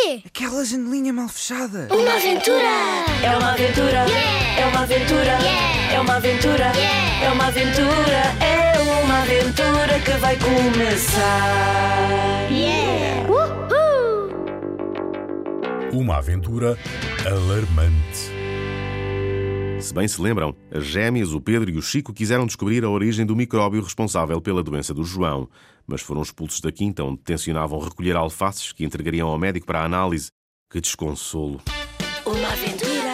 Quê? Aquela janelinha mal fechada! Uma aventura! É uma aventura! É uma aventura! É uma aventura! É uma aventura! É uma aventura que vai começar! Uhul! Uma aventura alarmante. Se bem se lembram, as gêmeas, o Pedro e o Chico quiseram descobrir a origem do micróbio responsável pela doença do João, mas foram expulsos da quinta onde tencionavam recolher alfaces que entregariam ao médico para a análise. Que desconsolo! Uma aventura!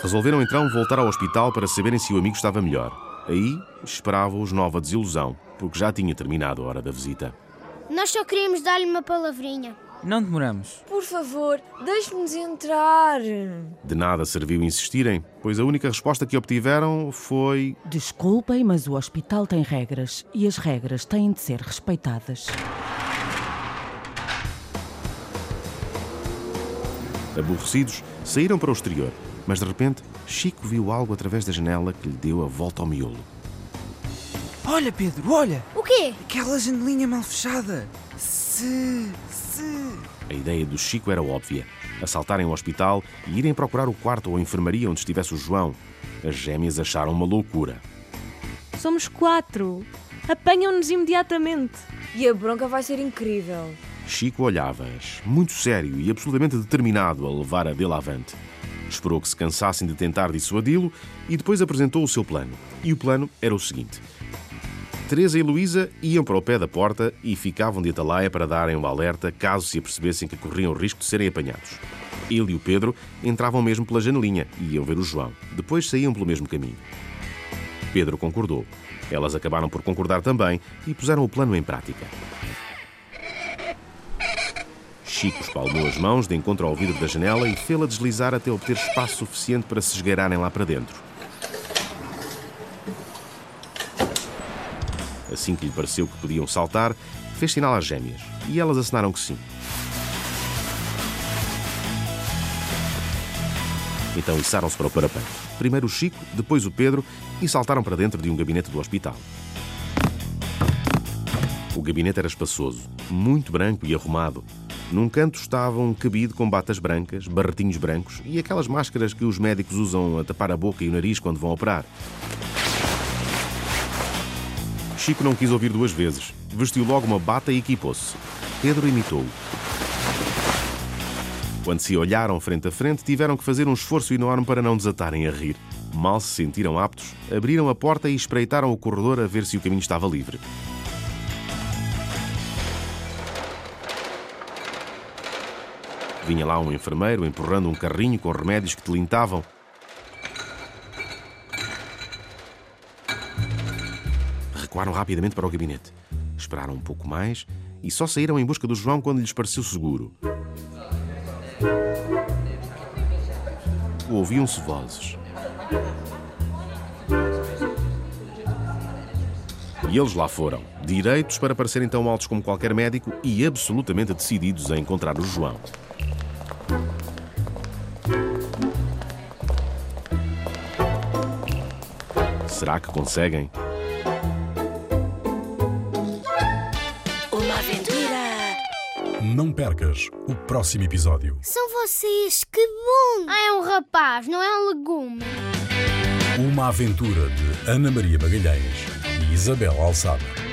Resolveram então voltar ao hospital para saberem se o amigo estava melhor. Aí esperava-os nova desilusão, porque já tinha terminado a hora da visita. Nós só queríamos dar-lhe uma palavrinha. Não demoramos. Por favor, deixe-nos entrar. De nada serviu insistirem, pois a única resposta que obtiveram foi: Desculpem, mas o hospital tem regras e as regras têm de ser respeitadas. Aborrecidos, saíram para o exterior, mas de repente Chico viu algo através da janela que lhe deu a volta ao miolo. Olha, Pedro, olha! O quê? Aquela janelinha mal fechada! Se. se. A ideia do Chico era óbvia: assaltarem o hospital e irem procurar o quarto ou a enfermaria onde estivesse o João. As gêmeas acharam uma loucura. Somos quatro. Apanham-nos imediatamente. E a bronca vai ser incrível. Chico olhava-as, muito sério e absolutamente determinado a levar a dele avante. Esperou que se cansassem de tentar dissuadi-lo e depois apresentou o seu plano. E o plano era o seguinte: Teresa e Luísa iam para o pé da porta e ficavam de atalaia para darem um alerta caso se apercebessem que corriam o risco de serem apanhados. Ele e o Pedro entravam mesmo pela janelinha e iam ver o João. Depois saíam pelo mesmo caminho. Pedro concordou. Elas acabaram por concordar também e puseram o plano em prática. Chico espalmou as mãos de encontro ao vidro da janela e fê-la deslizar até obter espaço suficiente para se esgueirarem lá para dentro. Assim que lhe pareceu que podiam saltar, fez sinal às gêmeas e elas assinaram que sim. Então içaram-se para o parapeito. Primeiro o Chico, depois o Pedro e saltaram para dentro de um gabinete do hospital. O gabinete era espaçoso, muito branco e arrumado. Num canto estava um cabide com batas brancas, barretinhos brancos e aquelas máscaras que os médicos usam a tapar a boca e o nariz quando vão operar. Chico não quis ouvir duas vezes. Vestiu logo uma bata e equipou-se. Pedro imitou-o. Quando se olharam frente a frente, tiveram que fazer um esforço enorme para não desatarem a rir. Mal se sentiram aptos, abriram a porta e espreitaram o corredor a ver se o caminho estava livre. Vinha lá um enfermeiro empurrando um carrinho com remédios que tilintavam. Recuaram rapidamente para o gabinete. Esperaram um pouco mais e só saíram em busca do João quando lhes pareceu seguro. Ouviam-se vozes. E eles lá foram, direitos para parecerem tão altos como qualquer médico e absolutamente decididos a encontrar o João. Será que conseguem? Não percas o próximo episódio. São vocês, que bom! Ah, é um rapaz, não é um legume. Uma aventura de Ana Maria Magalhães e Isabel Alçada.